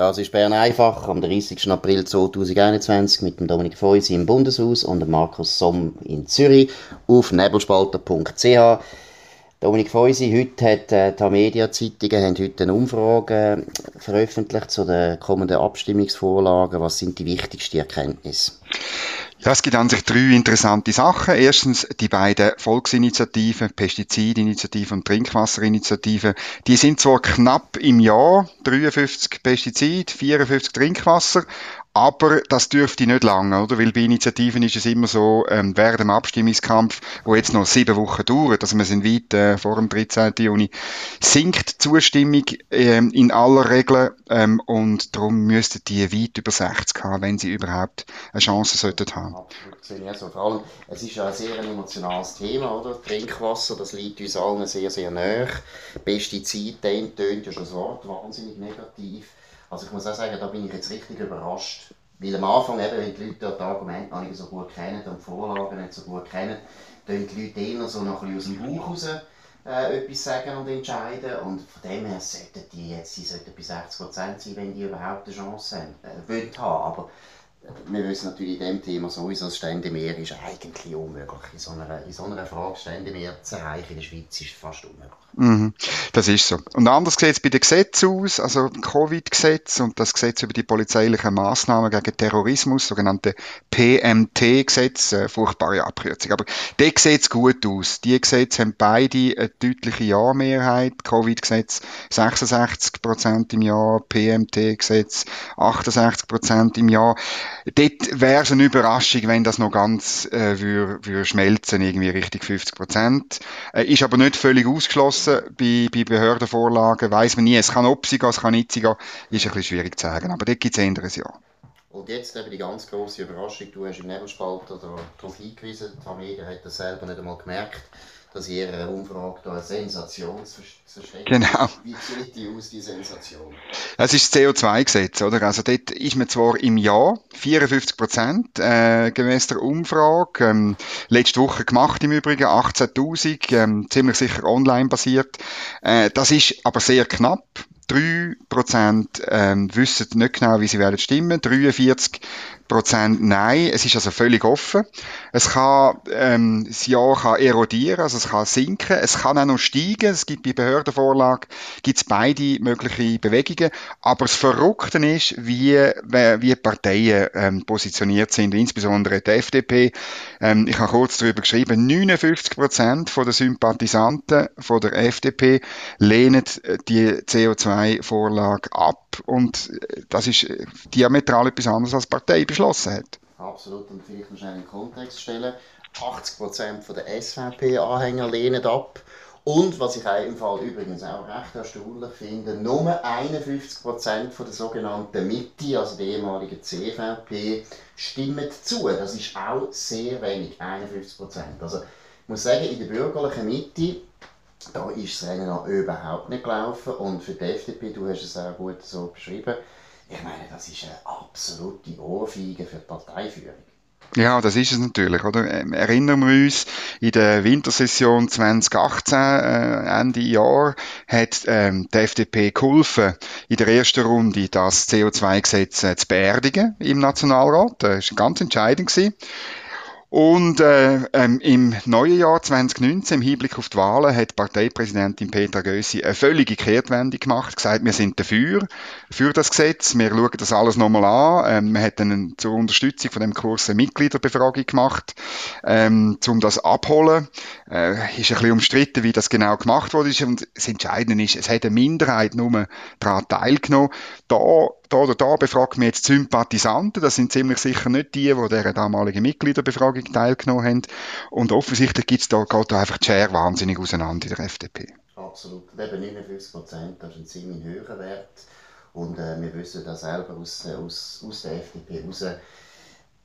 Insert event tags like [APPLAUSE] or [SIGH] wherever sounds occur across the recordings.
Das ist Bern einfach am 30. April 2021 mit dem Dominik Feusi im Bundeshaus und dem Markus Somm in Zürich auf nebelspalter.ch. Dominik Feusi, heute hat äh, die Media-Zeitungen haben heute eine Umfrage veröffentlicht zu den kommenden Abstimmungsvorlagen. Was sind die wichtigsten Erkenntnisse? Ja, es gibt an sich drei interessante Sachen. Erstens die beiden Volksinitiativen, Pestizidinitiative und Trinkwasserinitiative. Die sind zwar knapp im Jahr, 53 Pestizid, 54 Trinkwasser, aber das dürfte nicht lange, oder? Weil bei Initiativen ist es immer so, ähm, während dem Abstimmungskampf, wo jetzt noch sieben Wochen dauert, also wir sind weit äh, vor dem 13. Juni, sinkt die Zustimmung ähm, in aller Regel ähm, und darum müssten die weit über 60 haben, wenn sie überhaupt eine Chance sollten haben. Also vor allem, es ist ja ein sehr emotionales Thema, oder? Trinkwasser, das liegt uns allen sehr, sehr nahe. Pestizid, tönt ja schon das Wort wahnsinnig negativ. Also ich muss auch sagen, da bin ich jetzt richtig überrascht. Weil am Anfang, eben, wenn die Leute dort die Argumente noch nicht so gut kennen und die Vorlagen nicht so gut kennen, tun die Leute eher so noch ein bisschen aus dem Bauch raus äh, etwas sagen und entscheiden. Und von dem her sollten die jetzt, sie sollten bei 60% sein, wenn die überhaupt eine Chance haben, äh, haben. Aber wir wissen natürlich in dem Thema sowieso, das Ständemeer ist eigentlich unmöglich. In so einer, in so einer Frage Ständemeer zu erreichen in der Schweiz ist fast unmöglich. Mhm, das ist so. Und anders sieht es bei den Gesetzen aus, also Covid-Gesetz und das Gesetz über die polizeilichen Maßnahmen gegen Terrorismus, sogenannte PMT-Gesetz, äh, furchtbare Abkürzung. Aber die sieht es gut aus. Die Gesetze haben beide eine deutliche Ja-Mehrheit. Covid-Gesetz 66 Prozent im Jahr, PMT-Gesetz 68 Prozent im Jahr. Dort wäre es eine Überraschung, wenn das noch ganz äh, würde, würde schmelzen, irgendwie Richtung 50 Prozent. Äh, ist aber nicht völlig ausgeschlossen bei, bei Behördenvorlagen weiss man nie. Es kann ob gehen, es kann nicht gehen. Ist ein bisschen schwierig zu sagen. Aber dort gibt es ein Jahr. Und jetzt eben die ganz große Überraschung. Du hast im Nebelspalter darauf hingewiesen, die Familie hat das selber nicht einmal gemerkt dass in ihrer Umfrage da eine Sensation zu Genau. Wie sieht die aus, die Sensation? Es ist das CO2-Gesetz, oder? Also dort ist man zwar im Jahr 54 Prozent, äh, gemäß der Umfrage, ähm, letzte Woche gemacht im Übrigen, 18.000, ähm, ziemlich sicher online basiert. Äh, das ist aber sehr knapp. 3% ähm, wissen nicht genau, wie sie werden stimmen. 43 Prozent Nein. Es ist also völlig offen. Es kann, ähm, das Ja kann erodieren, also es kann sinken. Es kann auch noch steigen. Es gibt bei Behördenvorlage gibt's beide mögliche Bewegungen. Aber das Verrückte ist, wie, wie Parteien ähm, positioniert sind, insbesondere die FDP. Ähm, ich habe kurz darüber geschrieben, 59 Prozent der Sympathisanten von der FDP lehnen die CO2-Vorlage ab. Und das ist diametral etwas anderes als Partei beschlossen hat. Absolut, und vielleicht schnell in den Kontext stellen. 80% der SVP-Anhänger lehnen ab. Und was ich im Fall übrigens auch recht erstaunlich finde, nur 51% von der sogenannten Mitte, also der ehemaligen CVP, stimmen zu. Das ist auch sehr wenig, 51%. Also ich muss sagen, in der bürgerlichen Mitte, da ist das Rennen noch überhaupt nicht gelaufen. Und für die FDP, du hast es auch gut so beschrieben, ich meine, das ist eine absolute Ohrfeige für die Parteiführung. Ja, das ist es natürlich, oder? Ähm, erinnern wir uns, in der Wintersession 2018, äh, Ende Jahr, hat ähm, die FDP geholfen, in der ersten Runde das CO2-Gesetz äh, zu beerdigen im Nationalrat. Das war ganz entscheidend. Gewesen. Und äh, ähm, im neuen Jahr 2019, im Hinblick auf die Wahlen, hat Parteipräsidentin Petra Gössi eine völlige Kehrtwende gemacht, gesagt, wir sind dafür, für das Gesetz, wir schauen das alles nochmal an. Ähm, man hat dann zur Unterstützung von dem Kurs eine Mitgliederbefragung gemacht, ähm, um das abholen. Äh, ist ein bisschen umstritten, wie das genau gemacht wurde. Und das Entscheidende ist, es hat eine Minderheit nur daran teilgenommen. Da da oder da befragt man jetzt Sympathisanten. Das sind ziemlich sicher nicht die, die der damaligen Mitgliederbefragung teilgenommen haben. Und offensichtlich gibt's da, geht da einfach die Schere wahnsinnig auseinander in der FDP. Absolut. Eben 59 Prozent, das ist ein ziemlich höherer Wert. Und äh, wir wissen das selber aus, äh, aus, aus der FDP raus.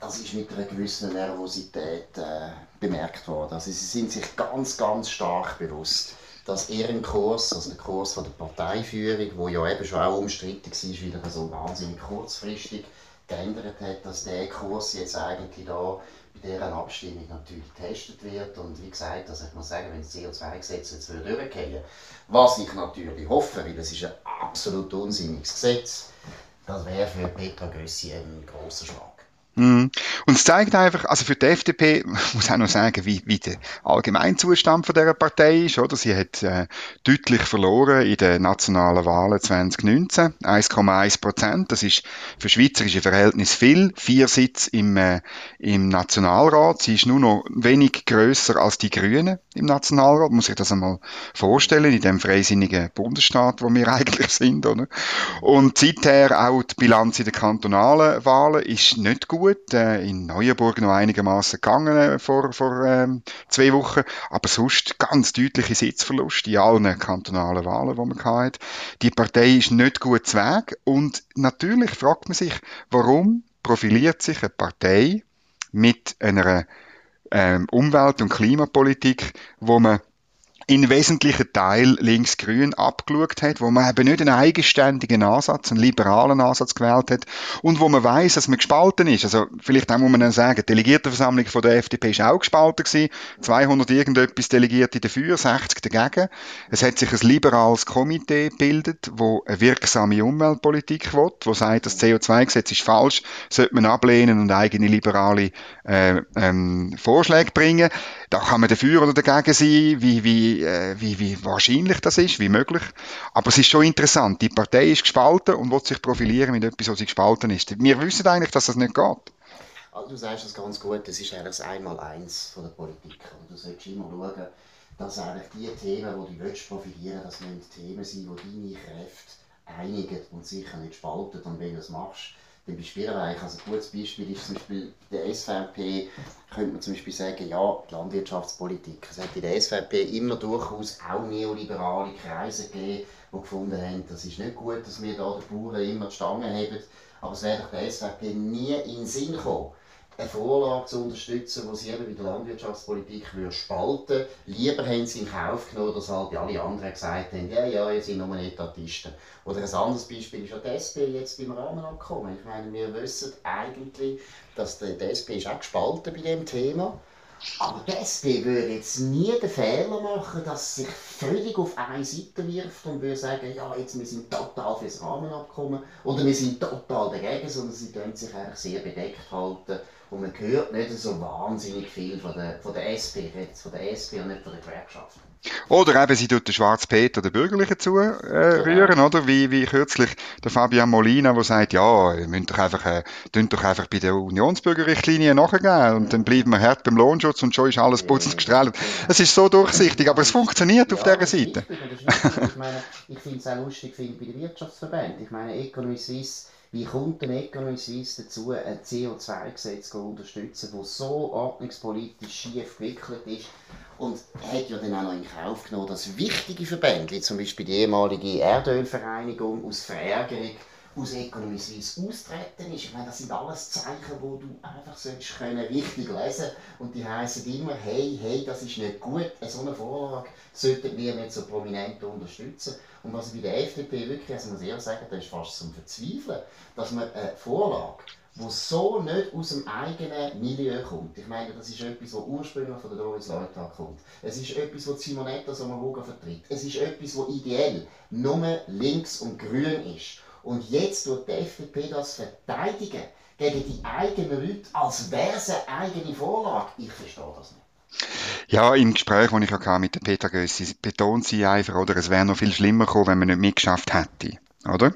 Das ist mit einer gewissen Nervosität äh, bemerkt worden. Also sie sind sich ganz, ganz stark bewusst, dass ihren Kurs, also der Kurs von der Parteiführung, wo ja eben schon auch umstritten war, weil er so wahnsinnig kurzfristig geändert hat, dass der Kurs jetzt eigentlich da bei dieser Abstimmung natürlich getestet wird. Und wie gesagt, also ich muss sagen, wenn das CO2-Gesetz jetzt durchgehen was ich natürlich hoffe, weil es ist ein absolut unsinniges Gesetz, Das wäre für Petra Gössi ein großer Schlag. Mhm. Und es zeigt einfach, also für die FDP, [LAUGHS] muss auch noch sagen, wie, wie der Allgemeinzustand von dieser Partei ist, oder? Sie hat äh, deutlich verloren in den nationalen Wahlen 2019, 1,1 Prozent. Das ist für schweizerische Verhältnis viel. Vier Sitze im, äh, im Nationalrat. Sie ist nur noch wenig größer als die Grünen im Nationalrat. Muss ich das einmal vorstellen, in dem freisinnigen Bundesstaat, wo wir [LAUGHS] eigentlich sind, oder? Und seither auch die Bilanz in den kantonalen Wahlen ist nicht gut gut. Äh, in Neuenburg noch einigermaßen gegangen äh, vor, vor ähm, zwei Wochen. Aber sonst ganz deutliche Sitzverlust in allen kantonalen Wahlen, die man hatte. Die Partei ist nicht gut zu Weg. Und natürlich fragt man sich, warum profiliert sich eine Partei mit einer ähm, Umwelt- und Klimapolitik, wo man in wesentlichen Teil links-grün abgeschaut hat, wo man eben nicht einen eigenständigen Ansatz, einen liberalen Ansatz gewählt hat und wo man weiß, dass man gespalten ist. Also vielleicht auch muss man dann sagen, die Delegiertenversammlung von der FDP ist auch gespalten gewesen, 200 irgendetwas Delegierte dafür, 60 dagegen. Es hat sich ein liberales Komitee gebildet, wo eine wirksame Umweltpolitik will, wo sagt, das CO2-Gesetz ist falsch, sollte man ablehnen und eigene liberale äh, ähm, Vorschläge bringen. Da kann man dafür oder dagegen sein, wie, wie, äh, wie, wie wahrscheinlich das ist, wie möglich. Aber es ist schon interessant. Die Partei ist gespalten und will sich profilieren mit etwas, was sie gespalten ist. Wir wissen eigentlich, dass das nicht geht. Also du sagst das ganz gut, das ist eigentlich das Einmaleins von der Politik. Und du solltest immer schauen, dass eigentlich die Themen, die du willst profitieren das müssen Themen sein, die deine Kräfte einigen und sicher nicht spalten. Und wenn du das machst, dann bist du Spielbereich. Also ein gutes Beispiel ist zum Beispiel der SVP, könnte man zum Beispiel sagen, ja, die Landwirtschaftspolitik. Es hat in der SVP immer durchaus auch neoliberale Kreise gegeben, die gefunden haben, das ist nicht gut, dass wir da den Bauern immer die Stange haben. Aber es wäre der SVP nie in den Sinn gekommen, eine Vorlage zu unterstützen, die sie eben bei der Landwirtschaftspolitik spalten Lieber haben sie in Kauf genommen, dass halt alle anderen gesagt haben, ja, ja, ihr seid nur Etatisten. Oder ein anderes Beispiel ist ja die SP jetzt beim Rahmenabkommen. Ich meine, wir wissen eigentlich, dass die, die SP ist auch gespalten bei diesem Thema aber SP würde jetzt nie den Fehler machen, dass sich völlig auf eine Seite wirft und würde sagen, ja, jetzt wir sind total fürs Rahmenabkommen oder wir sind total dagegen, sondern sie können sich eigentlich sehr bedeckt halten und man hört nicht so wahnsinnig viel von der, von der SP, von der SP und nicht von der Gewerkschaft. Oder eben, sie tut den Schwarz Peter der Bürgerlichen zurühren, äh, genau. oder? Wie, wie kürzlich der Fabian Molina, der sagt, ja, ihr müsst doch einfach, äh, doch einfach bei der Unionsbürgerrichtlinie nachgehen und dann bleiben wir hart beim Lohnschutz und schon ist alles putzend gestrahlt. Es ist so durchsichtig, aber es funktioniert ja, auf dieser Seite. ich meine, ich finde es auch lustig finde bei den Wirtschaftsverbänden. Ich meine, Economy Suisse wie kommt denn Economy Suisse dazu, ein CO2-Gesetz zu unterstützen, das so ordnungspolitisch schief gewickelt ist und hat ja dann auch noch in Kauf genommen, dass wichtige Verbände, wie zum Beispiel die ehemalige Erdölvereinigung aus Verärgerung aus Economy Suisse austreten ist. Ich meine, das sind alles Zeichen, wo du einfach können richtig lesen und die heißen immer, hey, hey, das ist nicht gut, so eine Vorlage sollten wir nicht so prominent unterstützen. Und was bei der FDP wirklich, also muss ich ehrlich sagen, das ist fast zum Verzweifeln, dass man eine Vorlage wo so nicht aus dem eigenen Milieu kommt. Ich meine, das ist etwas, was ursprünglich von der Doris Leuthard kommt. Es ist etwas, was Simonetta Sommaruga vertritt. Es ist etwas, was ideell nur links und grün ist. Und jetzt tut die FDP das verteidigen gegen die eigenen Leute, als wäre es eine eigene Vorlage. Ich verstehe das nicht. Ja, im Gespräch, das ich auch mit der Peter Gössi, betont sie einfach, oder, es wäre noch viel schlimmer gekommen, wenn man nicht mitgeschafft hätte. Oder?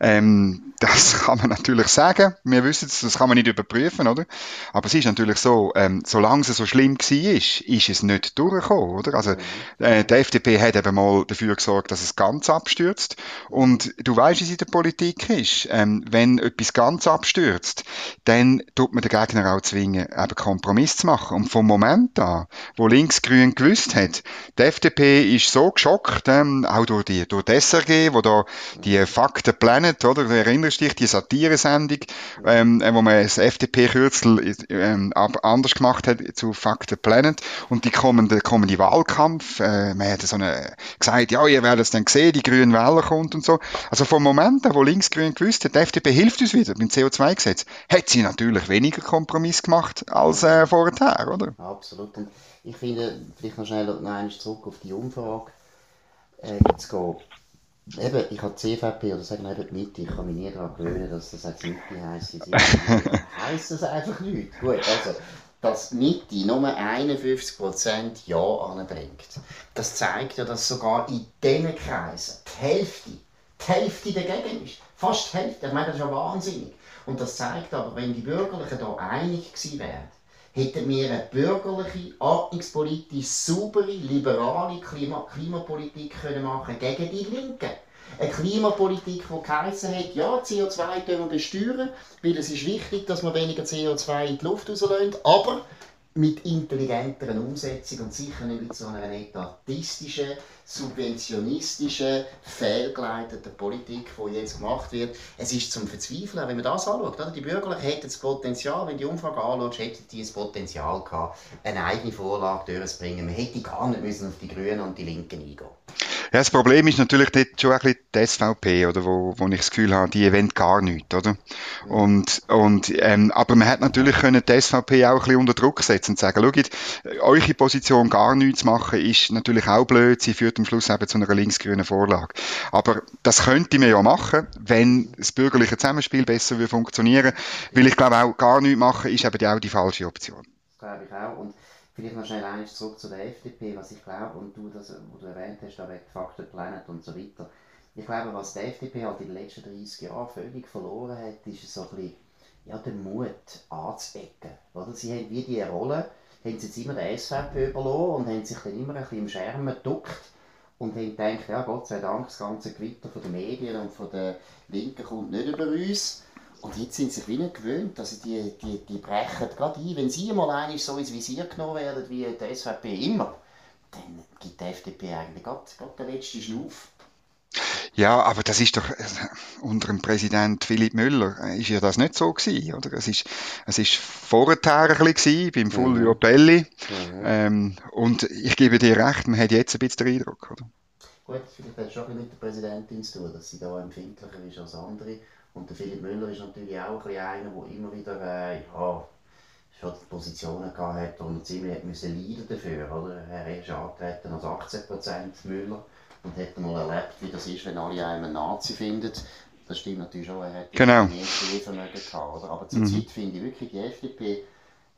Ähm, das [LAUGHS] kann man natürlich sagen. Wir wissen es, das kann man nicht überprüfen, oder? Aber es ist natürlich so, ähm, solange es so schlimm war, ist, ist es nicht durchgekommen, oder? Also, äh, die FDP hat eben mal dafür gesorgt, dass es ganz abstürzt. Und du weißt, wie es in der Politik ist. Ähm, wenn etwas ganz abstürzt, dann tut man den Gegner auch zwingen, eben Kompromiss zu machen. Und vom Moment an, wo Linksgrün gewusst hat, die FDP ist so geschockt, ähm, auch durch die, durch die SRG, wo da die Fakten Planet, oder? erinnerst dich, die Satire-Sendung, ähm, wo man das FDP-Kürzel ähm, anders gemacht hat zu Fuck the Planet und die kommende, kommende Wahlkampf, äh, man hat so eine, gesagt, ja, ihr werdet es dann sehen, die grünen Wähler kommt und so. Also vom Moment an, wo Linksgrün gewusst hat, die FDP hilft uns wieder beim CO2-Gesetz, hat sie natürlich weniger Kompromiss gemacht als äh, vorher, oder? Absolut. Und ich finde, vielleicht noch schnell noch zurück auf die Umfrage äh, zu gehen Eben, ich habe CVP oder sagen wir eben die Mitte, ich kann mich nie daran gewöhnen, dass das jetzt Mitte heisst. [LAUGHS] heisst das einfach nicht. Gut, also, dass Mitte nur 51% Ja anbringt, das zeigt ja, dass sogar in diesen Kreisen die Hälfte, die Hälfte dagegen ist. Fast die Hälfte. Ich meine, das ist ja wahnsinnig. Und das zeigt aber, wenn die Bürgerlichen da einig gewesen wären, hätten wir eine bürgerliche, ordnungspolitisch saubere, liberale Klima Klimapolitik können machen gegen die Linken. Eine Klimapolitik, die geheißen hat, ja, CO2 wir besteuern, weil es ist wichtig, dass man weniger CO2 in die Luft rauslässt, aber mit intelligenteren Umsetzung und sicher nicht mit so einer etatistischen, subventionistischen, fehlgeleiteten Politik, die jetzt gemacht wird. Es ist zum Verzweifeln, wenn man das anschaut. Oder? Die Bürgerlichen hätten das Potenzial, wenn die Umfrage anschaut, hätten die das Potenzial gehabt, eine eigene Vorlage durchzubringen. Man hätte gar nicht müssen auf die Grünen und die Linken eingehen ja, das Problem ist natürlich dort schon ein bisschen die SVP, oder, wo, wo ich das Gefühl habe, die wollen gar nichts, oder? Und, und, ähm, aber man hätte natürlich können die SVP auch ein bisschen unter Druck setzen und sagen, schaut, eure Position gar nichts machen, ist natürlich auch blöd, sie führt am Schluss eben zu einer linksgrünen Vorlage. Aber das könnte man ja machen, wenn das bürgerliche Zusammenspiel besser würde funktionieren, weil ich glaube auch, gar nichts machen ist eben auch die falsche Option. Glaube ich auch. Und Vielleicht noch schnell eins zurück zu der FDP, was ich glaube, und du, das, wo du erwähnt hast, da wegen Faktor Planet und so weiter. Ich glaube, was die FDP halt in den letzten 30 Jahren völlig verloren hat, ist so ein bisschen, ja, der Mut anzuecken. Oder? Sie haben wie die Rolle, haben sie jetzt immer der SVP überlassen und haben sich dann immer ein bisschen im Schermen geduckt und haben gedacht, ja, Gott sei Dank, das ganze Gewitter von den Medien und von den Linken kommt nicht über uns. Und jetzt sind sie sich wieder gewöhnt, also die, die, die brechen gerade ein. Wenn sie mal einmal so ins Visier genommen werden, wie die SVP immer, dann gibt die FDP eigentlich gerade, gerade den letzten Schnuff. Ja, aber das ist doch äh, unter dem Präsident Philipp Müller äh, ist ja das nicht so gewesen, oder? Es ist, es ist vorher ein bisschen gewesen, beim Fulvio mhm. Pelli. Mhm. Ähm, und ich gebe dir recht, man hat jetzt ein bisschen den Eindruck, oder? Gut, vielleicht hat es schon mit der Präsidentin zu tun, dass sie da empfindlicher ist als andere. Und der Philipp Müller ist natürlich auch ein einer, der immer wieder äh, ja, schon Positionen gehabt hat und ziemlich müssen leiden dafür. Oder? Er ist angetreten als 18% Müller und hat mal erlebt, wie das ist, wenn alle einen Nazi finden. Das stimmt natürlich schon, er hat genau. mehr Vermögen gehabt. Oder? Aber zurzeit mhm. finde ich wirklich, die FDP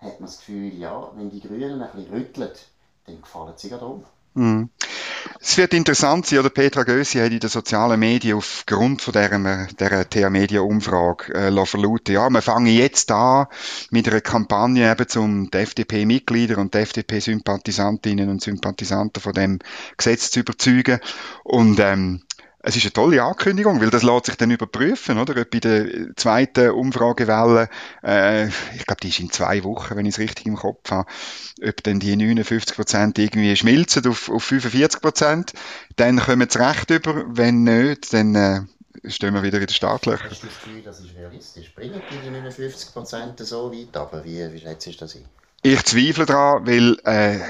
hat man das Gefühl, ja, wenn die Grünen ein bisschen rütteln, dann gefallen sie gerade um. Mhm. Es wird interessant sein, oder Petra Gössi hat in den sozialen Medien aufgrund von dieser, dieser TA-Media-Umfrage äh, verlauten, ja, wir fangen jetzt an mit einer Kampagne eben zum FDP-Mitglieder und FDP-Sympathisantinnen und Sympathisanten von dem Gesetz zu überzeugen. Und ähm, es ist eine tolle Ankündigung, weil das lässt sich dann überprüfen, oder? Ob bei der zweiten Umfragewelle, äh, ich glaube, die ist in zwei Wochen, wenn ich es richtig im Kopf habe, ob dann die 59 Prozent irgendwie schmilzen auf, auf 45 Prozent, dann kommen sie recht über. Wenn nicht, dann äh, stehen wir wieder in den Startlöchern. Hast du das Gefühl, das ist realistisch? Bringen die 59 Prozent so weit aber Wie, wie schätzt du das ein? Ich zweifle daran, weil äh,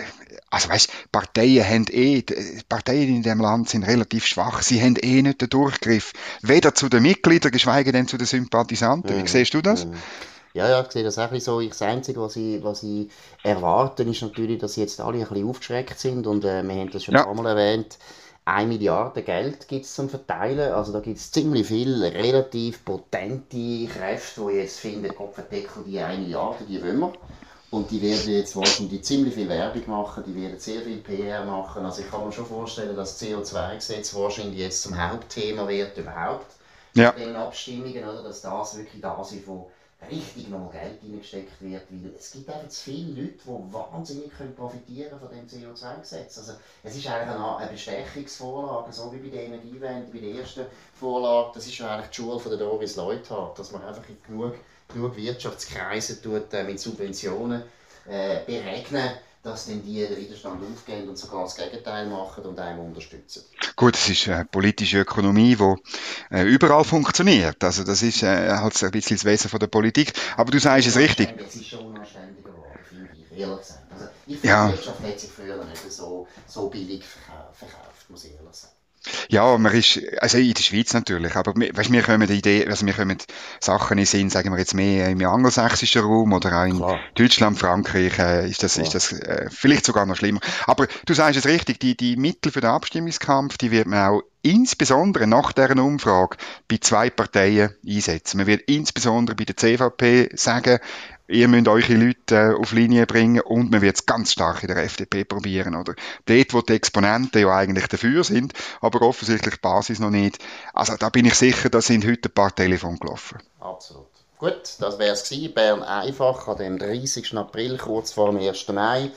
also weißt, Parteien haben eh, Parteien in dem Land sind relativ schwach. Sie haben eh nicht den Durchgriff. Weder zu den Mitgliedern, geschweige denn zu den Sympathisanten. Wie mhm. siehst du das? Mhm. Ja, ja, ich sehe das auch so. das Einzige, was ich, was ich erwarte, ist natürlich, dass jetzt alle ein bisschen aufgeschreckt sind. Und äh, wir haben das schon ja. ein paar Mal erwähnt. 1 Milliarde Geld gibt es zum Verteilen. Also da gibt es ziemlich viele relativ potente Kräfte, die jetzt finden, Kopfendeckel, die 1 Milliarde, die wollen wir. Und die werden jetzt wahrscheinlich ziemlich viel Werbung machen, die werden sehr viel PR machen. Also ich kann mir schon vorstellen, dass das CO2-Gesetz wahrscheinlich jetzt zum Hauptthema wird überhaupt ja. in den Abstimmungen, oder? dass das wirklich das ist, wo richtig noch Geld reingesteckt wird, weil es gibt einfach zu viele Leute, die wahnsinnig können profitieren von dem CO2-Gesetz. Also es ist eigentlich eine, Bestechungsvorlage, so wie bei der Energiewende, bei der ersten Vorlage, das ist ja eigentlich die Schule von der Doris Leuthard, dass man einfach genug genug Wirtschaftskreise tut, äh, mit Subventionen äh, beregnen, dass dann die den Widerstand aufgehen und sogar das Gegenteil machen und einem unterstützen. Gut, es ist eine politische Ökonomie, die äh, überall funktioniert. Also das ist äh, halt ein bisschen das Wesen von der Politik. Aber du sagst es richtig. Es ist schon unanständig geworden, finde ich, ehrlich gesagt. Also ich finde, ja. die Wirtschaft hat sich früher nicht so, so billig verkauft, muss ich ehrlich sagen. Ja, man ist, also in der Schweiz natürlich, aber weißt, wir kommen die Idee, also wir kommen Sachen in Sinn, sagen wir jetzt mehr im angelsächsischen Raum oder auch in Klar. Deutschland, Frankreich, äh, ist das, Klar. ist das äh, vielleicht sogar noch schlimmer. Aber du sagst es richtig, die, die Mittel für den Abstimmungskampf, die wird man auch insbesondere nach deren Umfrage bei zwei Parteien einsetzen. Man wird insbesondere bei der CVP sagen, ihr müsst eure Leute äh, auf Linie bringen und man wird es ganz stark in der FDP probieren, oder? Dort, wo die Exponenten ja eigentlich dafür sind, aber offensichtlich die Basis noch nicht. Also da bin ich sicher, da sind heute ein paar Telefone gelaufen. Absolut. Gut, das wäre es. Bern einfach an dem 30. April, kurz vor dem 1. Mai.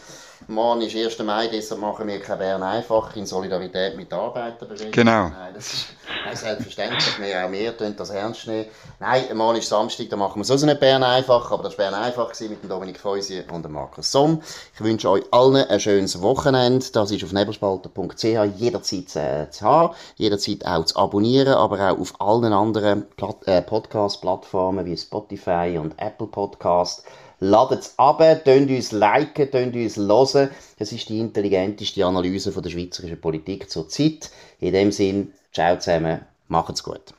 Morgen ist 1. Mai, deshalb machen wir kein Bern einfach in Solidarität mit den Arbeiterbewegungen. Genau. Nein, das ist [LAUGHS] nein, selbstverständlich. Wir auch wir tun das ernst nehmen. Nein, morgen ist Samstag, da machen wir so nicht Bern einfach, aber das war Bern einfach mit dem Dominik Feusi und dem Markus Somm. Ich wünsche euch allen ein schönes Wochenende. Das ist auf nebelspalter.ch jederzeit äh, zu haben, jederzeit auch zu abonnieren, aber auch auf allen anderen äh, Podcast-Plattformen wie Spotify und Apple Podcast. Ladet es ab, tönt uns liken, tönt uns hören. Es ist die intelligenteste Analyse von der schweizerischen Politik zur Zeit. In dem Sinn, ciao zusammen, macht's gut.